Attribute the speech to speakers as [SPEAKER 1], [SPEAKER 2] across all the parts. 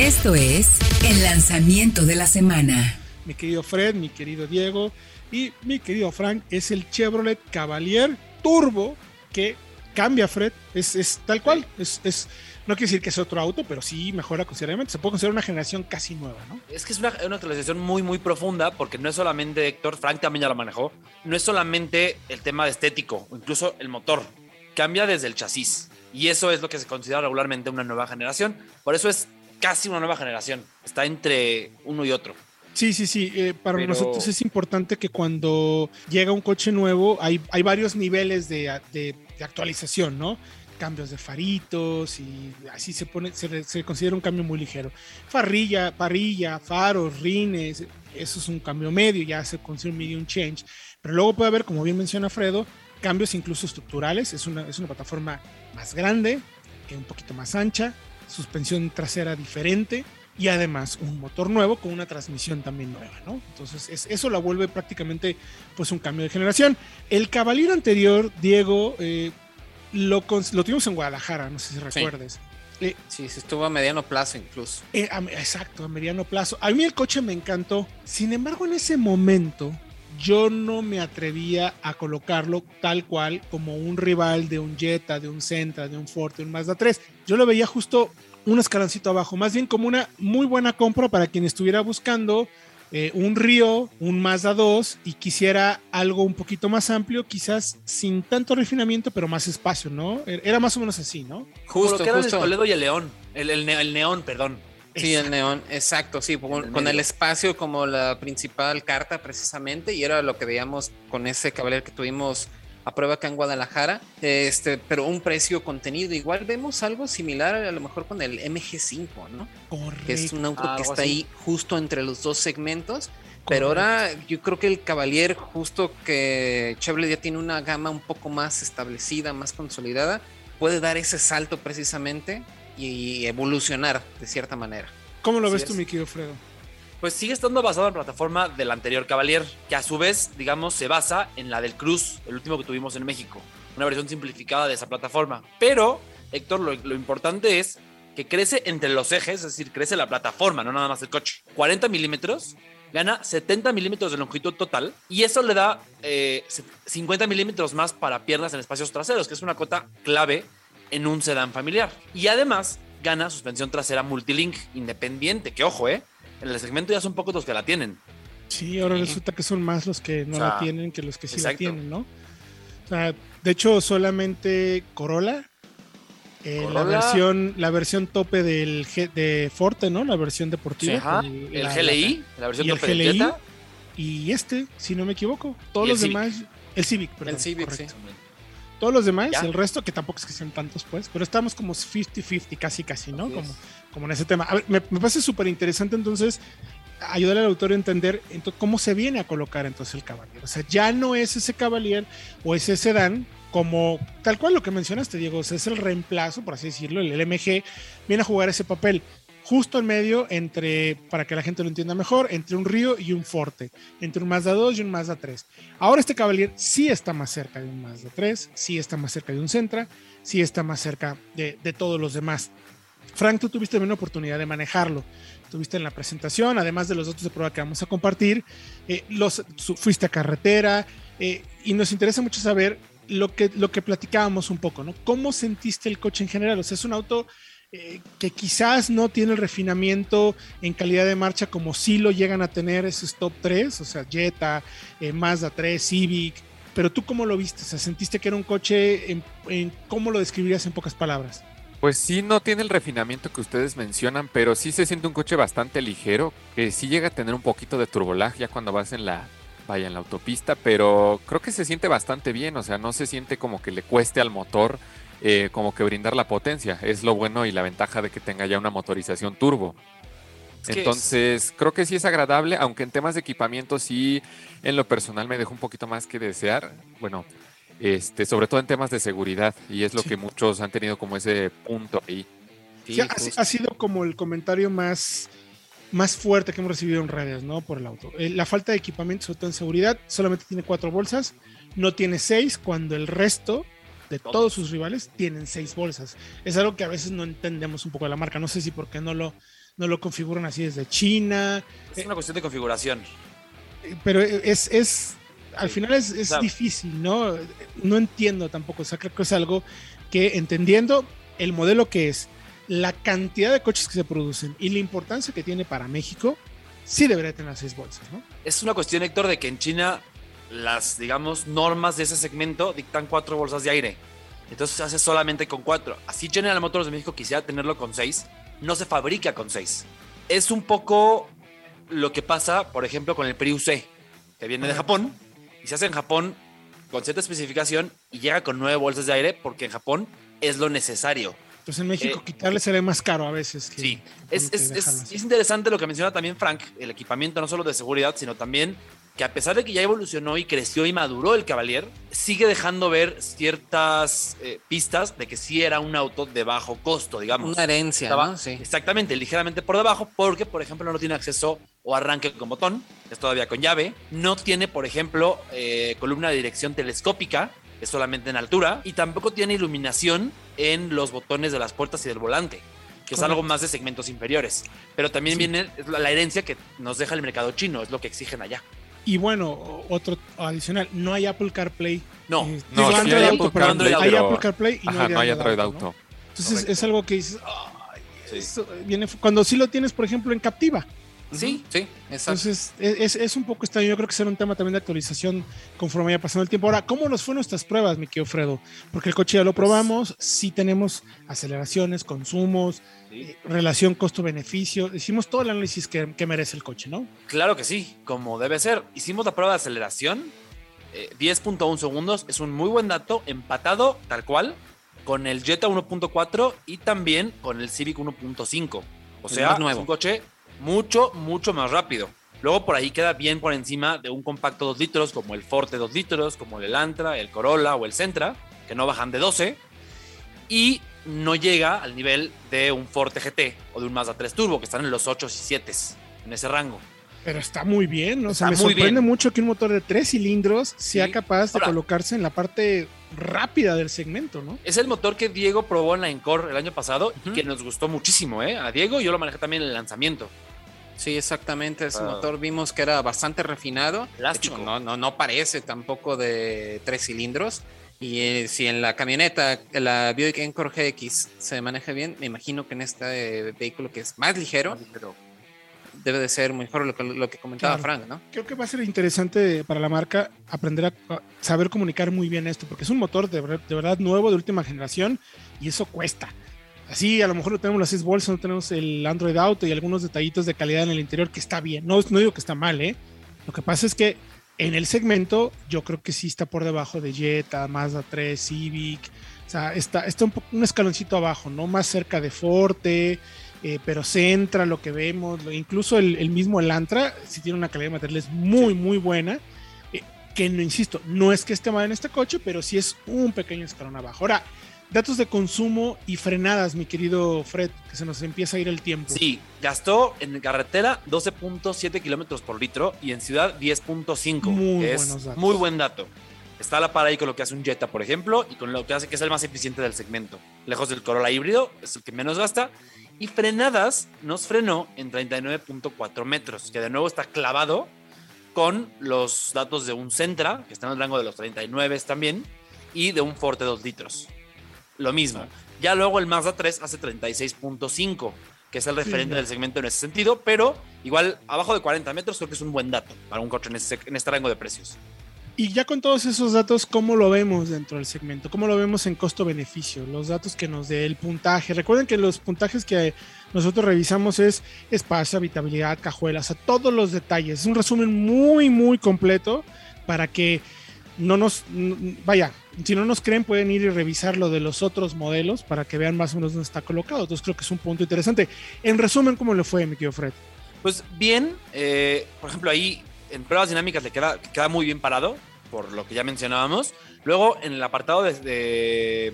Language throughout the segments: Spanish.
[SPEAKER 1] Esto es el lanzamiento de la semana.
[SPEAKER 2] Mi querido Fred, mi querido Diego y mi querido Frank es el Chevrolet Cavalier Turbo que cambia Fred. Es, es tal cual. Es, es, no quiere decir que es otro auto, pero sí mejora considerablemente. Se puede considerar una generación casi nueva, ¿no?
[SPEAKER 3] Es que es una, una actualización muy, muy profunda porque no es solamente Héctor, Frank también ya lo manejó, no es solamente el tema estético, o incluso el motor. Cambia desde el chasis. Y eso es lo que se considera regularmente una nueva generación. Por eso es casi una nueva generación. Está entre uno y otro.
[SPEAKER 2] Sí, sí, sí. Eh, para Pero... nosotros es importante que cuando llega un coche nuevo hay, hay varios niveles de, de, de, actualización, ¿no? Cambios de faritos y así se pone, se, se, considera un cambio muy ligero. Farrilla, parrilla, faros, rines, eso es un cambio medio, ya se considera un medium change. Pero luego puede haber, como bien menciona Fredo, cambios incluso estructurales. Es una, es una plataforma más grande, un poquito más ancha, suspensión trasera diferente y además un motor nuevo con una transmisión también nueva, ¿no? Entonces es, eso la vuelve prácticamente pues un cambio de generación. El Cavalier anterior, Diego, eh, lo, lo, tuvimos en Guadalajara, no sé si recuerdes.
[SPEAKER 4] Sí. Eh, sí, se estuvo a mediano plazo incluso.
[SPEAKER 2] Eh, a, exacto, a mediano plazo. A mí el coche me encantó. Sin embargo, en ese momento yo no me atrevía a colocarlo tal cual como un rival de un Jetta, de un Sentra, de un Ford, de un Mazda 3. Yo lo veía justo un escaloncito abajo, más bien como una muy buena compra para quien estuviera buscando eh, un Río, un Mazda 2 y quisiera algo un poquito más amplio, quizás sin tanto refinamiento, pero más espacio, ¿no? Era más o menos así, ¿no?
[SPEAKER 3] Justo, Como lo que justo. el Toledo y el León, el, el, el Neón, perdón.
[SPEAKER 4] Sí, el neón, exacto, sí, con, con, el espacio como la principal carta precisamente, y era lo que veíamos con ese Cavalier que tuvimos a prueba acá en Guadalajara, este, pero un precio contenido. Igual vemos algo similar a lo mejor con el MG5, ¿no?
[SPEAKER 2] Correcto.
[SPEAKER 4] Que es un auto ah, que está así. ahí justo entre los dos segmentos. Correcto. Pero ahora yo creo que el Cavalier, justo que Chevrolet ya tiene una gama un poco más establecida, más consolidada, puede dar ese salto precisamente y evolucionar de cierta manera.
[SPEAKER 2] ¿Cómo lo ves tú, mi querido Fredo?
[SPEAKER 3] Pues sigue estando basado en la plataforma del anterior Cavalier, que a su vez, digamos, se basa en la del Cruz, el último que tuvimos en México. Una versión simplificada de esa plataforma. Pero, Héctor, lo, lo importante es que crece entre los ejes, es decir, crece la plataforma, no nada más el coche. 40 milímetros, gana 70 milímetros de longitud total y eso le da eh, 50 milímetros más para piernas en espacios traseros, que es una cota clave en un sedán familiar. Y además gana suspensión trasera multilink independiente, que ojo, ¿eh? En el segmento ya son pocos los que la tienen.
[SPEAKER 2] Sí, ahora resulta que son más los que no o sea, la tienen que los que sí exacto. la tienen, ¿no? O sea, de hecho, solamente Corolla, eh, Corolla. La, versión, la versión tope del G, de Forte, ¿no? La versión deportiva.
[SPEAKER 3] Sí, el, el, GLI, la, versión
[SPEAKER 2] y
[SPEAKER 3] tope
[SPEAKER 2] el GLI, Y este, si no me equivoco. Todos los
[SPEAKER 3] Civic.
[SPEAKER 2] demás. El Civic, perdón.
[SPEAKER 4] El Civic,
[SPEAKER 2] correcto.
[SPEAKER 4] sí.
[SPEAKER 2] Todos los demás, ¿Ya? el resto, que tampoco es que sean tantos, pues, pero estamos como 50-50, casi, casi, ¿no? Como, como, en ese tema. A ver, me, me parece súper interesante entonces ayudar al autor a entender entonces, cómo se viene a colocar entonces el Cavalier. O sea, ya no es ese Cavalier o ese sedán como tal cual lo que mencionaste, Diego, o sea, es el reemplazo, por así decirlo, el MG viene a jugar ese papel justo en medio entre, para que la gente lo entienda mejor, entre un río y un forte, entre un Mazda 2 y un Mazda 3. Ahora este Cavalier sí está más cerca de un Mazda 3, sí está más cerca de un Sentra, sí está más cerca de, de todos los demás. Frank, tú tuviste una oportunidad de manejarlo. Tuviste en la presentación, además de los datos de prueba que vamos a compartir, eh, los, su, fuiste a carretera eh, y nos interesa mucho saber lo que, lo que platicábamos un poco, ¿no? ¿Cómo sentiste el coche en general? O sea, es un auto eh, que quizás no tiene el refinamiento en calidad de marcha como sí lo llegan a tener esos top 3, o sea, Jetta, eh, Mazda 3, Civic, pero tú cómo lo viste, o sea, sentiste que era un coche, en, en, ¿cómo lo describirías en pocas palabras?
[SPEAKER 5] Pues sí, no tiene el refinamiento que ustedes mencionan, pero sí se siente un coche bastante ligero, que sí llega a tener un poquito de turbolag ya cuando vas en la, vaya, en la autopista, pero creo que se siente bastante bien, o sea, no se siente como que le cueste al motor eh, como que brindar la potencia. Es lo bueno y la ventaja de que tenga ya una motorización turbo. Es Entonces, es... creo que sí es agradable, aunque en temas de equipamiento sí, en lo personal me dejó un poquito más que desear. Bueno, este, sobre todo en temas de seguridad, y es lo sí. que muchos han tenido como ese punto ahí.
[SPEAKER 2] Sí, ha, ha, sido como el comentario más, más fuerte que hemos recibido en redes, ¿no? Por el auto. Eh, la falta de equipamiento, sobre todo en seguridad, solamente tiene cuatro bolsas, no tiene seis, cuando el resto de todos sus rivales tienen seis bolsas. Es algo que a veces no entendemos un poco de la marca. No sé si porque no lo, no lo configuran así desde China.
[SPEAKER 3] Es una cuestión de configuración.
[SPEAKER 2] Pero es, es al final es, es difícil, ¿no? No entiendo tampoco, o sea, creo que es algo que entendiendo el modelo que es, la cantidad de coches que se producen y la importancia que tiene para México, sí debería tener seis bolsas, ¿no?
[SPEAKER 3] Es una cuestión, Héctor, de que en China las, digamos, normas de ese segmento dictan cuatro bolsas de aire. Entonces se hace solamente con cuatro. Así General Motors de México quisiera tenerlo con seis, no se fabrica con seis. Es un poco lo que pasa, por ejemplo, con el Prius C, que viene de Japón y se hace en Japón con cierta especificación y llega con nueve bolsas de aire porque en Japón es lo necesario.
[SPEAKER 2] Entonces en México eh, quitarle será más caro a veces.
[SPEAKER 3] sí, es, es, es, interesante lo que menciona también Frank, el equipamiento no solo de seguridad, sino también que a pesar de que ya evolucionó y creció y maduró el Cavalier, sigue dejando ver ciertas eh, pistas de que sí era un auto de bajo costo, digamos.
[SPEAKER 4] Una herencia, ¿no? Sí.
[SPEAKER 3] Exactamente, ligeramente por debajo, porque, por ejemplo, no tiene acceso o arranque con botón, es todavía con llave. No tiene, por ejemplo, eh, columna de dirección telescópica, es solamente en altura, y tampoco tiene iluminación en los botones de las puertas y del volante que es algo más de segmentos inferiores. Pero también viene la herencia que nos deja el mercado chino, es lo que exigen allá.
[SPEAKER 2] Y bueno, otro adicional, no hay Apple CarPlay.
[SPEAKER 3] No,
[SPEAKER 2] eh,
[SPEAKER 5] no,
[SPEAKER 2] hay,
[SPEAKER 5] Apple,
[SPEAKER 2] Auto,
[SPEAKER 5] Android,
[SPEAKER 2] hay Apple CarPlay y no, hay,
[SPEAKER 5] no hay Android Auto.
[SPEAKER 2] Entonces es algo que dices, viene cuando sí lo tienes, por ejemplo, en Captiva.
[SPEAKER 3] Sí, sí,
[SPEAKER 2] exacto. Entonces, es, es, un poco extraño. Yo creo que será un tema también de actualización conforme vaya pasando el tiempo. Ahora, ¿cómo nos fueron nuestras pruebas, mi querido Fredo? Porque el coche ya lo probamos, sí tenemos aceleraciones, consumos, eh, relación costo-beneficio. Hicimos todo el análisis que, que, merece el coche, ¿no?
[SPEAKER 3] Claro que sí, como debe ser. Hicimos la prueba de aceleración, 10.1 eh, segundos, es un muy buen dato, empatado tal cual con el Jetta 1.4 y también con el Civic 1.5. O sea, es un coche mucho, mucho más rápido. Luego por ahí queda bien por encima de un compacto 2 litros como el Forte 2 litros, como el Elantra, el Corolla o el Sentra, que no bajan de 12. Y no llega al nivel de un Forte GT o de un Mazda 3 Turbo, que están en los 8 y 7 en ese rango.
[SPEAKER 2] Pero está muy bien, ¿no? O sea, me sorprende mucho que un motor de tres cilindros sea capaz de colocarse en la parte rápida del segmento, ¿no?
[SPEAKER 3] Es el motor que Diego probó en la Encore el año pasado y que nos gustó muchísimo, ¿eh? A Diego yo lo manejé también en el lanzamiento.
[SPEAKER 4] Sí, exactamente. Ese ah. motor vimos que era bastante refinado.
[SPEAKER 3] Plástico.
[SPEAKER 4] no, no, no parece tampoco de tres cilindros. Y eh, si en la camioneta, la Buick Encore GX se maneja bien, me imagino que en este vehículo que es más ligero, debe de ser mejor lo que, lo que comentaba Frank, ¿no?
[SPEAKER 2] Creo que va a ser interesante para la marca aprender a saber comunicar muy bien esto, porque es un motor de, de verdad nuevo, de última generación, y eso cuesta. Así, a lo mejor no tenemos las seis bolsas, no tenemos el Android Auto y algunos detallitos de calidad en el interior que está bien. No, no digo que está mal, ¿eh? Lo que pasa es que en el segmento yo creo que sí está por debajo de Jetta, Mazda 3, Civic. O sea, está, está un, un escaloncito abajo, ¿no? Más cerca de Forte, eh, pero Centra, lo que vemos, incluso el, el, mismo Elantra, si tiene una calidad de materiales muy, muy buena. Eh, que no insisto, no es que esté mal en este coche, pero sí es un pequeño escalón abajo. Ahora, Datos de consumo y frenadas, mi querido Fred, que se nos empieza a ir el tiempo.
[SPEAKER 3] Sí, gastó en carretera 12.7 kilómetros por litro y en ciudad 10.5. Muy es buenos datos. Muy buen dato. Está a la par ahí con lo que hace un Jetta, por ejemplo, y con lo que hace que es el más eficiente del segmento. Lejos del Corolla híbrido, es el que menos gasta. Y frenadas nos frenó en 39.4 metros, que de nuevo está clavado con los datos de un Centra, que está en el rango de los 39 también, y de un Forte 2 litros lo mismo. Ya luego el Mazda 3 hace 36.5, que es el referente del segmento en ese sentido, pero igual abajo de 40 metros creo que es un buen dato para un coche en, en este rango de precios.
[SPEAKER 2] Y ya con todos esos datos, ¿cómo lo vemos dentro del segmento? ¿Cómo lo vemos en costo-beneficio? Los datos que nos dé el puntaje. Recuerden que los puntajes que nosotros revisamos es espacio, habitabilidad, cajuelas, a todos los detalles. Es un resumen muy, muy completo para que no nos, vaya, si no nos creen pueden ir y revisar lo de los otros modelos para que vean más o menos dónde está colocado. Entonces creo que es un punto interesante. En resumen, ¿cómo le fue, mi querido Fred?
[SPEAKER 3] Pues bien, eh, por ejemplo, ahí en pruebas dinámicas le queda, queda muy bien parado, por lo que ya mencionábamos. Luego, en el apartado de,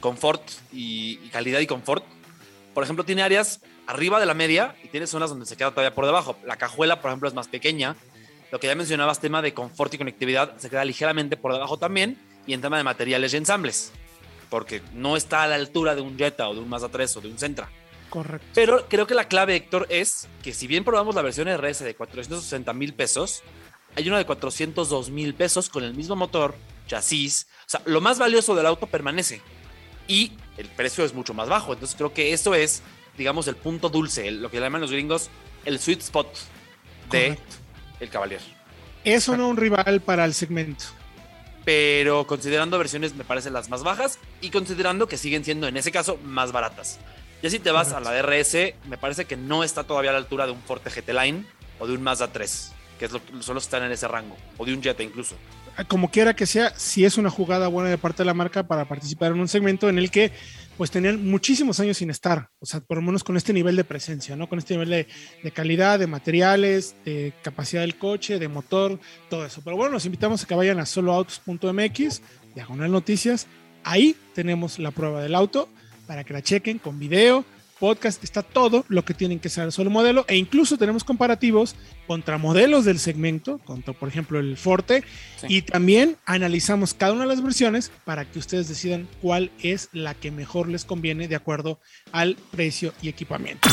[SPEAKER 3] confort y, y, calidad y confort, por ejemplo, tiene áreas arriba de la media y tiene zonas donde se queda todavía por debajo. La cajuela, por ejemplo, es más pequeña, lo que ya mencionabas, tema de confort y conectividad, se queda ligeramente por debajo también. Y en tema de materiales y ensambles, porque no está a la altura de un Jetta o de un Mazda 3 o de un Sentra.
[SPEAKER 2] Correcto.
[SPEAKER 3] Pero creo que la clave, Héctor, es que si bien probamos la versión RS de 460 mil pesos, hay una de 402 mil pesos con el mismo motor, chasis. O sea, lo más valioso del auto permanece y el precio es mucho más bajo. Entonces creo que eso es, digamos, el punto dulce, lo que llaman los gringos el sweet spot de el Cavalier.
[SPEAKER 2] Eso no un rival para el segmento.
[SPEAKER 3] Pero considerando versiones me parecen las más bajas y considerando que siguen siendo en ese caso más baratas. Ya si te vas a la DRS, me parece que no está todavía a la altura de un Forte GT Line o de un Mazda 3, que es lo, son los que están en ese rango, o de un Jetta incluso.
[SPEAKER 2] Como quiera que sea, si es una jugada buena de parte de la marca para participar en un segmento en el que pues tenían muchísimos años sin estar, o sea, por lo menos con este nivel de presencia, ¿no? Con este nivel de, de, calidad, de materiales, de capacidad del coche, de motor, todo eso. Pero bueno, los invitamos a que vayan a soloautos.mx, diagonal noticias, ahí tenemos la prueba del auto para que la chequen con video, podcast, está todo lo que tienen que saber sobre el modelo e incluso tenemos comparativos contra modelos del segmento, contra por ejemplo el Forte sí. y también analizamos cada una de las versiones para que ustedes decidan cuál es la que mejor les conviene de acuerdo al precio y equipamiento.